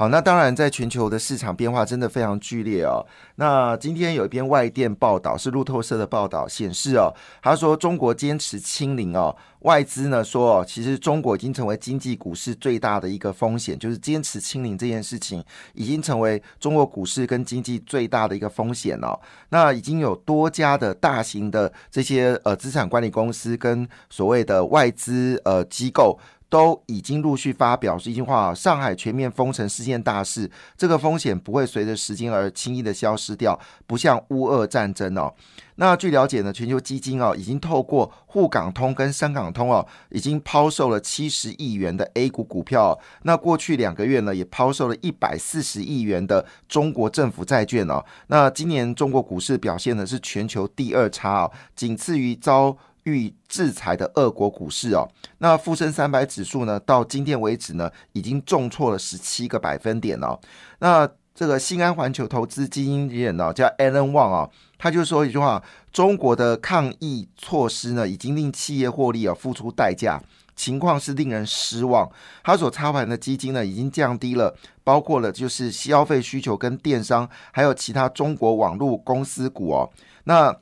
好，那当然，在全球的市场变化真的非常剧烈哦。那今天有一篇外电报道，是路透社的报道显示哦，他说中国坚持清零哦，外资呢说哦，其实中国已经成为经济股市最大的一个风险，就是坚持清零这件事情已经成为中国股市跟经济最大的一个风险哦。那已经有多家的大型的这些呃资产管理公司跟所谓的外资呃机构。都已经陆续发表是一句话：上海全面封城是件大事，这个风险不会随着时间而轻易的消失掉，不像乌俄战争哦。那据了解呢，全球基金哦已经透过沪港通跟深港通哦，已经抛售了七十亿元的 A 股股票。那过去两个月呢，也抛售了一百四十亿元的中国政府债券哦。那今年中国股市表现呢是全球第二差哦，仅次于遭。遇制裁的俄国股市哦，那富深三百指数呢，到今天为止呢，已经重挫了十七个百分点哦。那这个新安环球投资基金人呢，叫 Alan Wang 啊，他就说一句话：中国的抗疫措施呢，已经令企业获利啊付出代价，情况是令人失望。他所操盘的基金呢，已经降低了，包括了就是消费需求跟电商，还有其他中国网络公司股哦。那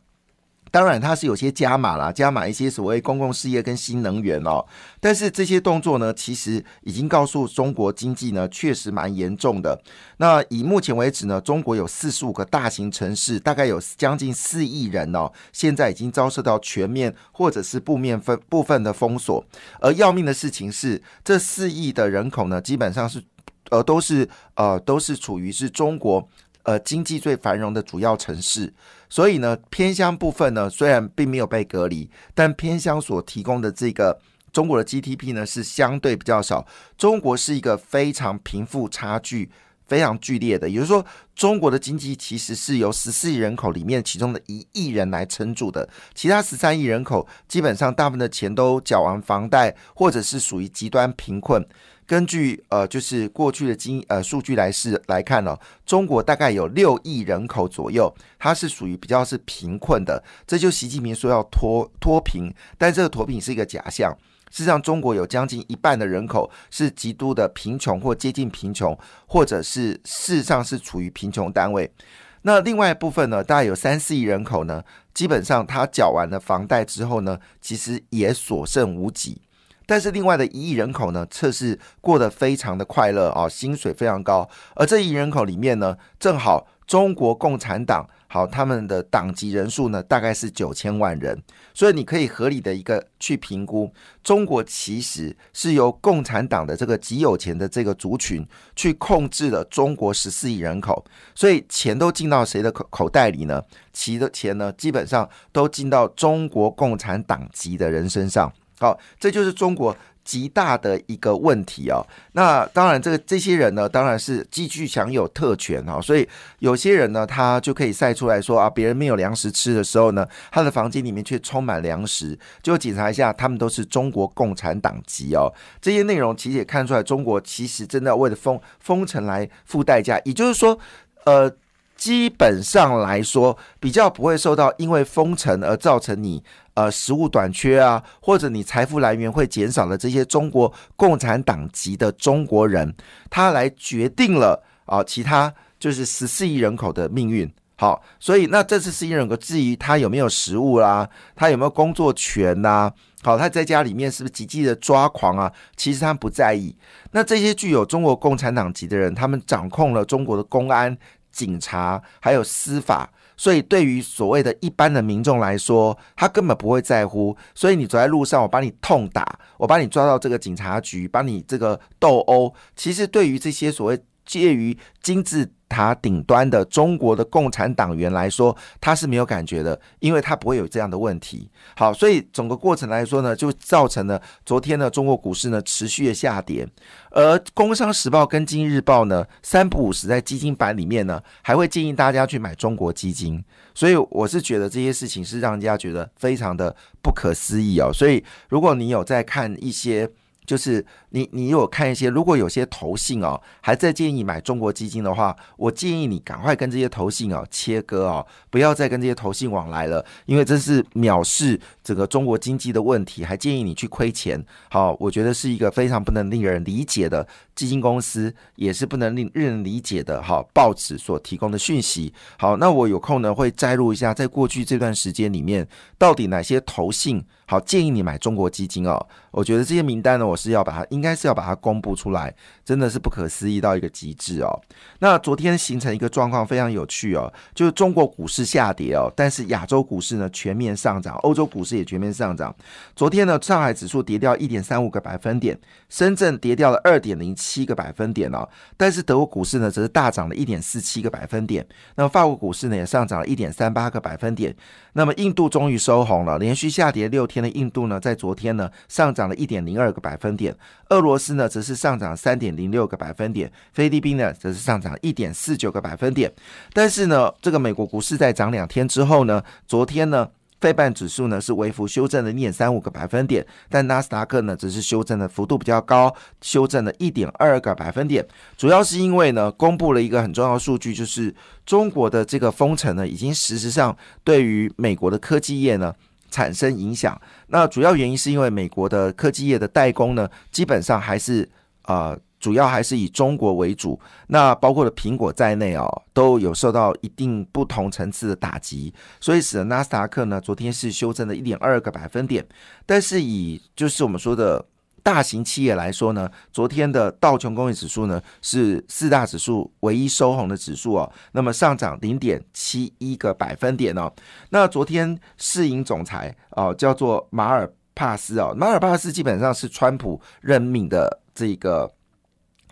当然，它是有些加码啦，加码一些所谓公共事业跟新能源哦。但是这些动作呢，其实已经告诉中国经济呢，确实蛮严重的。那以目前为止呢，中国有四十五个大型城市，大概有将近四亿人哦，现在已经遭受到全面或者是部面分部分的封锁。而要命的事情是，这四亿的人口呢，基本上是呃都是呃都是处于是中国。呃，经济最繁荣的主要城市，所以呢，偏乡部分呢，虽然并没有被隔离，但偏乡所提供的这个中国的 GDP 呢，是相对比较少。中国是一个非常贫富差距非常剧烈的，也就是说，中国的经济其实是由十四亿人口里面其中的一亿人来撑住的，其他十三亿人口基本上大部分的钱都缴完房贷，或者是属于极端贫困。根据呃，就是过去的经呃数据来是来看呢，中国大概有六亿人口左右，它是属于比较是贫困的。这就习近平说要脱脱贫，但这个脱贫是一个假象。事实上，中国有将近一半的人口是极度的贫穷或接近贫穷，或者是事实上是处于贫穷单位。那另外一部分呢，大概有三四亿人口呢，基本上他缴完了房贷之后呢，其实也所剩无几。但是另外的一亿人口呢，测试过得非常的快乐啊，薪水非常高。而这一亿人口里面呢，正好中国共产党好他们的党籍人数呢，大概是九千万人。所以你可以合理的一个去评估，中国其实是由共产党的这个极有钱的这个族群去控制了中国十四亿人口。所以钱都进到谁的口口袋里呢？其的钱呢，基本上都进到中国共产党籍的人身上。好，这就是中国极大的一个问题哦。那当然，这个这些人呢，当然是继续享有特权哈。所以有些人呢，他就可以晒出来说啊，别人没有粮食吃的时候呢，他的房间里面却充满粮食。就检查一下，他们都是中国共产党籍哦。这些内容其实也看出来，中国其实真的为了封封城来付代价。也就是说，呃。基本上来说，比较不会受到因为封城而造成你呃食物短缺啊，或者你财富来源会减少的这些中国共产党籍的中国人，他来决定了啊，其他就是十四亿人口的命运。好，所以那这次十四亿人口至于他有没有食物啦，他有没有工作权呐？好，他在家里面是不是极极的抓狂啊？其实他不在意。那这些具有中国共产党籍的人，他们掌控了中国的公安。警察还有司法，所以对于所谓的一般的民众来说，他根本不会在乎。所以你走在路上，我把你痛打，我把你抓到这个警察局，把你这个斗殴，其实对于这些所谓介于金字。塔顶端的中国的共产党员来说，他是没有感觉的，因为他不会有这样的问题。好，所以整个过程来说呢，就造成了昨天的中国股市呢持续的下跌。而《工商时报》跟《经济日报》呢，三不五时在基金版里面呢，还会建议大家去买中国基金。所以我是觉得这些事情是让人家觉得非常的不可思议哦。所以如果你有在看一些。就是你，你有看一些，如果有些投信哦，还在建议买中国基金的话，我建议你赶快跟这些投信哦切割哦，不要再跟这些投信往来了，因为这是藐视整个中国经济的问题，还建议你去亏钱。好，我觉得是一个非常不能令人理解的基金公司，也是不能令人理解的哈报纸所提供的讯息。好，那我有空呢会摘录一下，在过去这段时间里面，到底哪些投信。好，建议你买中国基金哦。我觉得这些名单呢，我是要把它，应该是要把它公布出来，真的是不可思议到一个极致哦。那昨天形成一个状况非常有趣哦，就是中国股市下跌哦，但是亚洲股市呢全面上涨，欧洲股市也全面上涨。昨天呢，上海指数跌掉一点三五个百分点，深圳跌掉了二点零七七个百分点哦，但是德国股市呢则是大涨了一点四七个百分点。那么法国股市呢也上涨了一点三八个百分点。那么印度终于收红了，连续下跌六天的印度呢，在昨天呢上涨了一点零二个百分点，俄罗斯呢则是上涨三点零六个百分点，菲律宾呢则是上涨一点四九个百分点。但是呢，这个美国股市在涨两天之后呢，昨天呢。费半指数呢是微幅修正了一点三五个百分点，但纳斯达克呢只是修正的幅度比较高，修正了一点二个百分点。主要是因为呢，公布了一个很重要的数据，就是中国的这个封城呢，已经事实上对于美国的科技业呢产生影响。那主要原因是因为美国的科技业的代工呢，基本上还是啊。主要还是以中国为主，那包括了苹果在内哦，都有受到一定不同层次的打击，所以使得纳斯达克呢昨天是修正了一点二个百分点，但是以就是我们说的大型企业来说呢，昨天的道琼工业指数呢是四大指数唯一收红的指数哦，那么上涨零点七一个百分点哦，那昨天世银总裁哦叫做马尔帕斯哦，马尔帕斯基本上是川普任命的这个。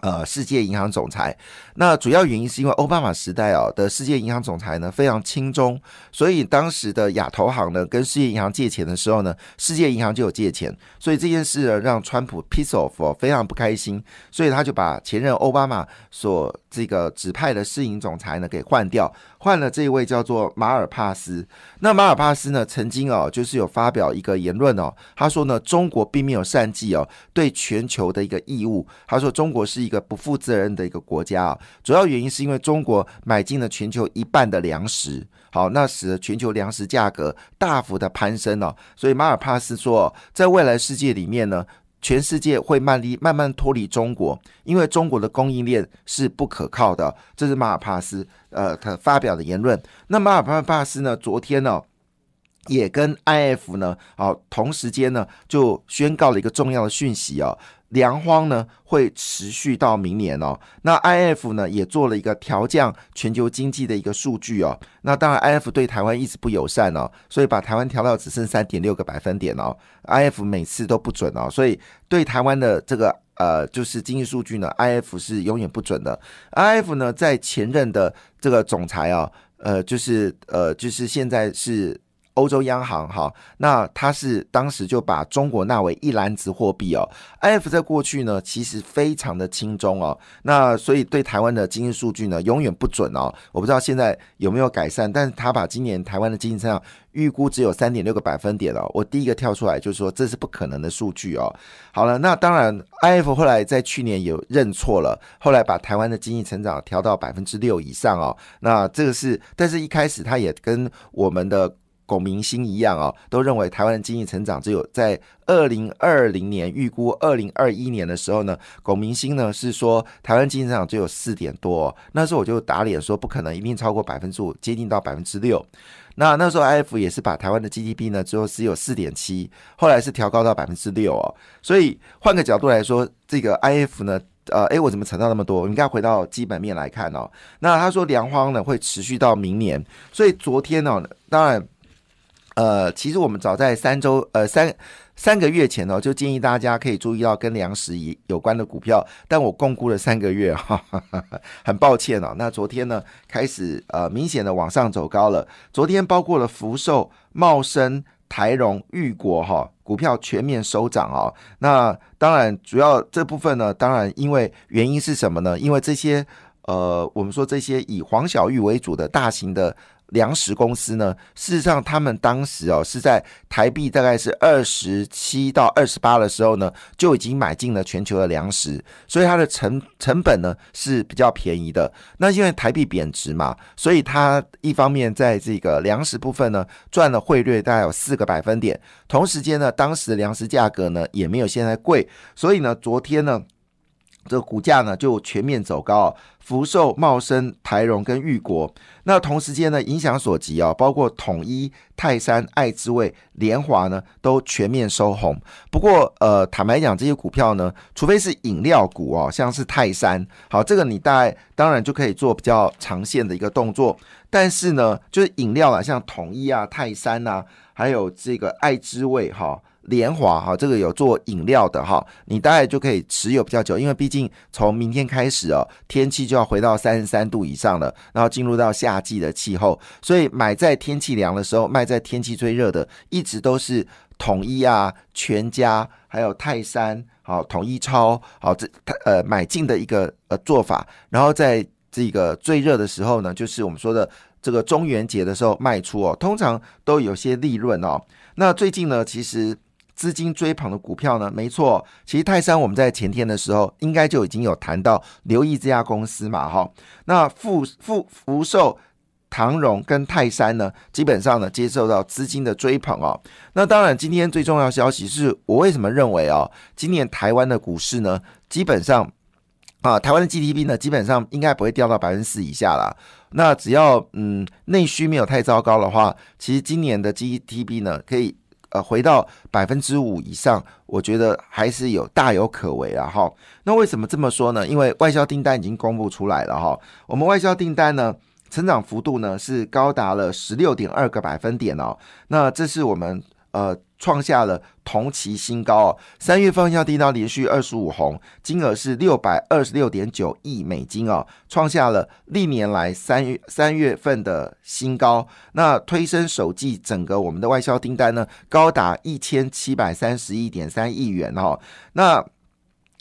呃，世界银行总裁，那主要原因是因为奥巴马时代哦的世界银行总裁呢非常轻松，所以当时的亚投行呢跟世界银行借钱的时候呢，世界银行就有借钱，所以这件事呢让川普 peace off 非常不开心，所以他就把前任奥巴马所这个指派的世银总裁呢给换掉。换了这一位叫做马尔帕斯，那马尔帕斯呢，曾经哦，就是有发表一个言论哦，他说呢，中国并没有善尽哦对全球的一个义务。他说中国是一个不负责任的一个国家啊，主要原因是因为中国买进了全球一半的粮食，好，那使得全球粮食价格大幅的攀升哦。所以马尔帕斯说，在未来世界里面呢。全世界会慢离慢慢脱离中国，因为中国的供应链是不可靠的。这是马尔帕斯呃他发表的言论。那马尔帕斯呢，昨天呢也跟 IF 呢，好同时间呢就宣告了一个重要的讯息哦。粮荒呢会持续到明年哦。那 I F 呢也做了一个调降全球经济的一个数据哦。那当然 I F 对台湾一直不友善哦，所以把台湾调到只剩三点六个百分点哦。I F 每次都不准哦，所以对台湾的这个呃就是经济数据呢，I F 是永远不准的。I F 呢在前任的这个总裁啊，呃就是呃就是现在是。欧洲央行哈，那他是当时就把中国纳为一篮子货币哦。IF 在过去呢，其实非常的轻中哦，那所以对台湾的经济数据呢，永远不准哦。我不知道现在有没有改善，但是他把今年台湾的经济增长预估只有三点六个百分点哦。我第一个跳出来就是说这是不可能的数据哦。好了，那当然 IF 后来在去年有认错了，后来把台湾的经济成长调到百分之六以上哦。那这个是，但是一开始他也跟我们的。龚明星一样哦，都认为台湾的经济成长只有在二零二零年预估二零二一年的时候呢，龚明星呢是说台湾经济增长只有四点多，那时候我就打脸说不可能，一定超过百分之五，接近到百分之六。那那时候 I F 也是把台湾的 G D P 呢，最后只有四点七，后来是调高到百分之六哦。所以换个角度来说，这个 I F 呢，呃，诶，我怎么扯到那么多？我应该回到基本面来看哦。那他说粮荒呢会持续到明年，所以昨天呢，当然。呃，其实我们早在三周呃三三个月前呢，就建议大家可以注意到跟粮食有关的股票，但我共估了三个月哈，很抱歉哦。那昨天呢，开始呃明显的往上走高了。昨天包括了福寿、茂生、台荣、裕国哈股票全面收涨哦。那当然主要这部分呢，当然因为原因是什么呢？因为这些。呃，我们说这些以黄小玉为主的大型的。粮食公司呢，事实上，他们当时哦是在台币大概是二十七到二十八的时候呢，就已经买进了全球的粮食，所以它的成成本呢是比较便宜的。那因为台币贬值嘛，所以它一方面在这个粮食部分呢赚了汇率大概有四个百分点，同时间呢，当时的粮食价格呢也没有现在贵，所以呢，昨天呢。这个股价呢就全面走高，福寿、茂生、台荣跟裕国，那同时间呢影响所及啊，包括统一、泰山、爱之味、联华呢都全面收红。不过呃，坦白讲，这些股票呢，除非是饮料股哦，像是泰山，好，这个你大概当然就可以做比较长线的一个动作。但是呢，就是饮料啊，像统一啊、泰山啊，还有这个爱之味哈。联华哈，这个有做饮料的哈，你大概就可以持有比较久，因为毕竟从明天开始哦，天气就要回到三十三度以上了，然后进入到夏季的气候，所以买在天气凉的时候，卖在天气最热的，一直都是统一啊、全家还有泰山好、统一超好这呃买进的一个呃做法，然后在这个最热的时候呢，就是我们说的这个中元节的时候卖出哦，通常都有些利润哦。那最近呢，其实。资金追捧的股票呢？没错，其实泰山我们在前天的时候应该就已经有谈到留意这家公司嘛，哈。那富富福寿、唐荣跟泰山呢，基本上呢接受到资金的追捧哦。那当然，今天最重要消息是我为什么认为哦，今年台湾的股市呢，基本上啊，台湾的 GDP 呢，基本上应该不会掉到百分之四以下了。那只要嗯内需没有太糟糕的话，其实今年的 GDP 呢可以。呃，回到百分之五以上，我觉得还是有大有可为啊！哈，那为什么这么说呢？因为外销订单已经公布出来了哈，我们外销订单呢，成长幅度呢是高达了十六点二个百分点哦，那这是我们呃。创下了同期新高哦！三月份要低到连续二十五红，金额是六百二十六点九亿美金哦，创下了历年来三月三月份的新高。那推升首季整个我们的外销订单呢，高达一千七百三十一点三亿元哦。那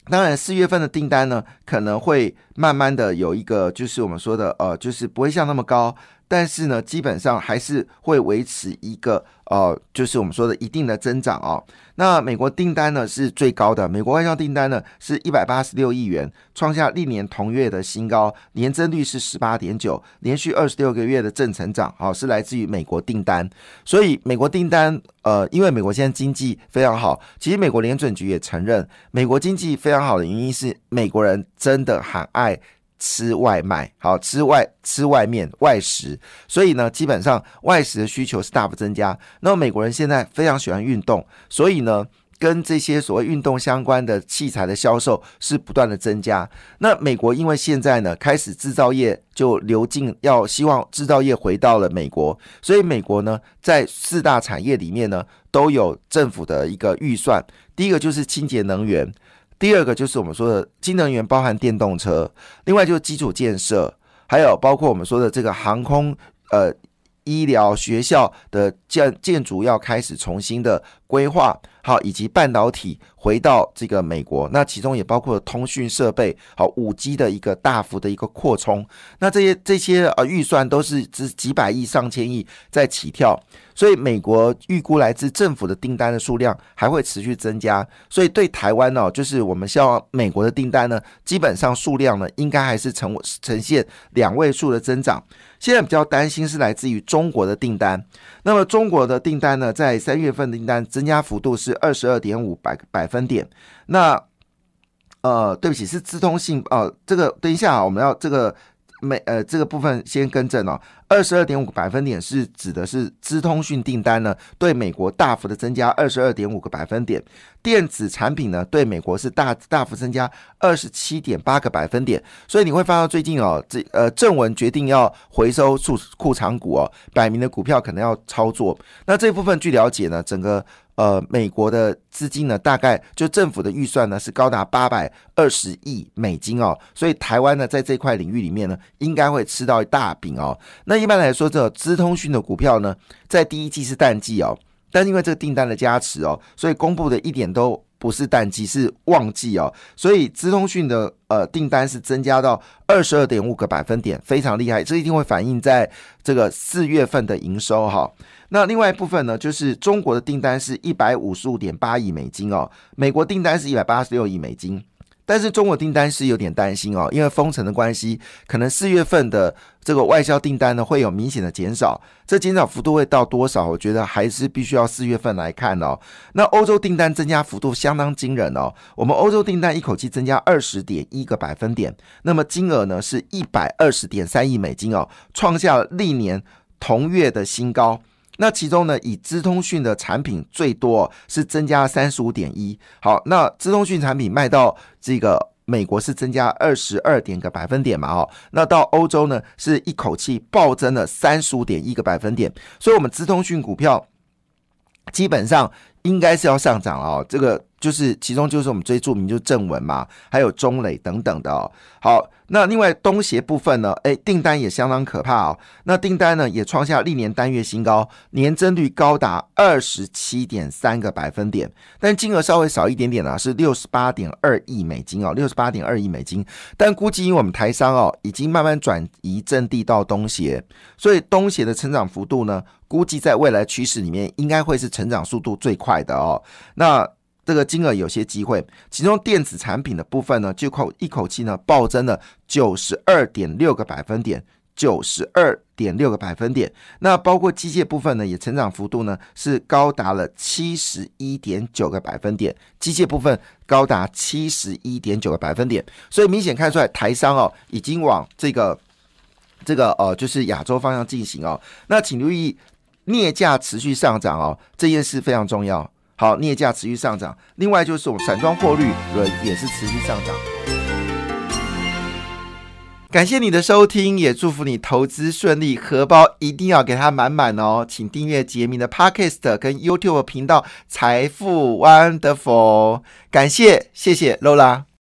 当然四月份的订单呢，可能会慢慢的有一个，就是我们说的呃，就是不会像那么高。但是呢，基本上还是会维持一个呃，就是我们说的一定的增长哦。那美国订单呢是最高的，美国外销订单呢是一百八十六亿元，创下历年同月的新高，年增率是十八点九，连续二十六个月的正成长，好是来自于美国订单。所以美国订单，呃，因为美国现在经济非常好，其实美国联准局也承认，美国经济非常好的原因是美国人真的很爱。吃外卖，好吃外吃外面外食，所以呢，基本上外食的需求是大幅增加。那美国人现在非常喜欢运动，所以呢，跟这些所谓运动相关的器材的销售是不断的增加。那美国因为现在呢，开始制造业就流进，要希望制造业回到了美国，所以美国呢，在四大产业里面呢，都有政府的一个预算。第一个就是清洁能源。第二个就是我们说的新能源，包含电动车，另外就是基础建设，还有包括我们说的这个航空、呃医疗、学校的建建筑要开始重新的规划。好，以及半导体回到这个美国，那其中也包括通讯设备，好，五 G 的一个大幅的一个扩充，那这些这些呃预算都是只几百亿、上千亿在起跳，所以美国预估来自政府的订单的数量还会持续增加，所以对台湾呢，就是我们希望美国的订单呢，基本上数量呢，应该还是呈呈现两位数的增长。现在比较担心是来自于中国的订单，那么中国的订单呢，在三月份订单增加幅度是。二十二点五百百分点，那呃，对不起，是资通信哦。这个等一下啊，我们要这个每呃这个部分先更正哦。二十二点五个百分点是指的是资通讯订单呢，对美国大幅的增加二十二点五个百分点，电子产品呢对美国是大大幅增加二十七点八个百分点。所以你会发现最近哦，这呃正文决定要回收库库藏股哦，摆明的股票可能要操作。那这部分据了解呢，整个。呃，美国的资金呢，大概就政府的预算呢是高达八百二十亿美金哦，所以台湾呢在这块领域里面呢，应该会吃到一大饼哦。那那一般来说，这资通讯的股票呢，在第一季是淡季哦，但因为这个订单的加持哦，所以公布的一点都。不是淡季，是旺季哦。所以资通讯的呃订单是增加到二十二点五个百分点，非常厉害。这一定会反映在这个四月份的营收哈。那另外一部分呢，就是中国的订单是一百五十五点八亿美金哦，美国订单是一百八十六亿美金。但是中国订单是有点担心哦，因为封城的关系，可能四月份的这个外销订单呢会有明显的减少。这减少幅度会到多少？我觉得还是必须要四月份来看哦。那欧洲订单增加幅度相当惊人哦，我们欧洲订单一口气增加二十点一个百分点，那么金额呢是一百二十点三亿美金哦，创下历年同月的新高。那其中呢，以资通讯的产品最多是增加三十五点一。好，那资通讯产品卖到这个美国是增加二十二点个百分点嘛？哦，那到欧洲呢是一口气暴增了三十五点一个百分点。所以，我们资通讯股票基本上应该是要上涨哦。这个就是其中就是我们最著名就是正文嘛，还有中磊等等的哦。好。那另外东协部分呢？哎，订单也相当可怕哦。那订单呢也创下历年单月新高，年增率高达二十七点三个百分点，但金额稍微少一点点啊，是六十八点二亿美金哦，六十八点二亿美金。但估计因为我们台商哦已经慢慢转移阵地到东协，所以东协的成长幅度呢，估计在未来趋势里面应该会是成长速度最快的哦。那这个金额有些机会，其中电子产品的部分呢，就口一口气呢暴增了九十二点六个百分点，九十二点六个百分点。那包括机械部分呢，也成长幅度呢是高达了七十一点九个百分点，机械部分高达七十一点九个百分点。所以明显看出来，台商哦已经往这个这个呃就是亚洲方向进行哦。那请留意镍价持续上涨哦，这件事非常重要。好，镍价持续上涨，另外就是我们散装货率轮也是持续上涨。感谢你的收听，也祝福你投资顺利，荷包一定要给它满满哦！请订阅杰明的 Podcast 跟 YouTube 频道财富 Wonderful，感谢谢谢 Lola。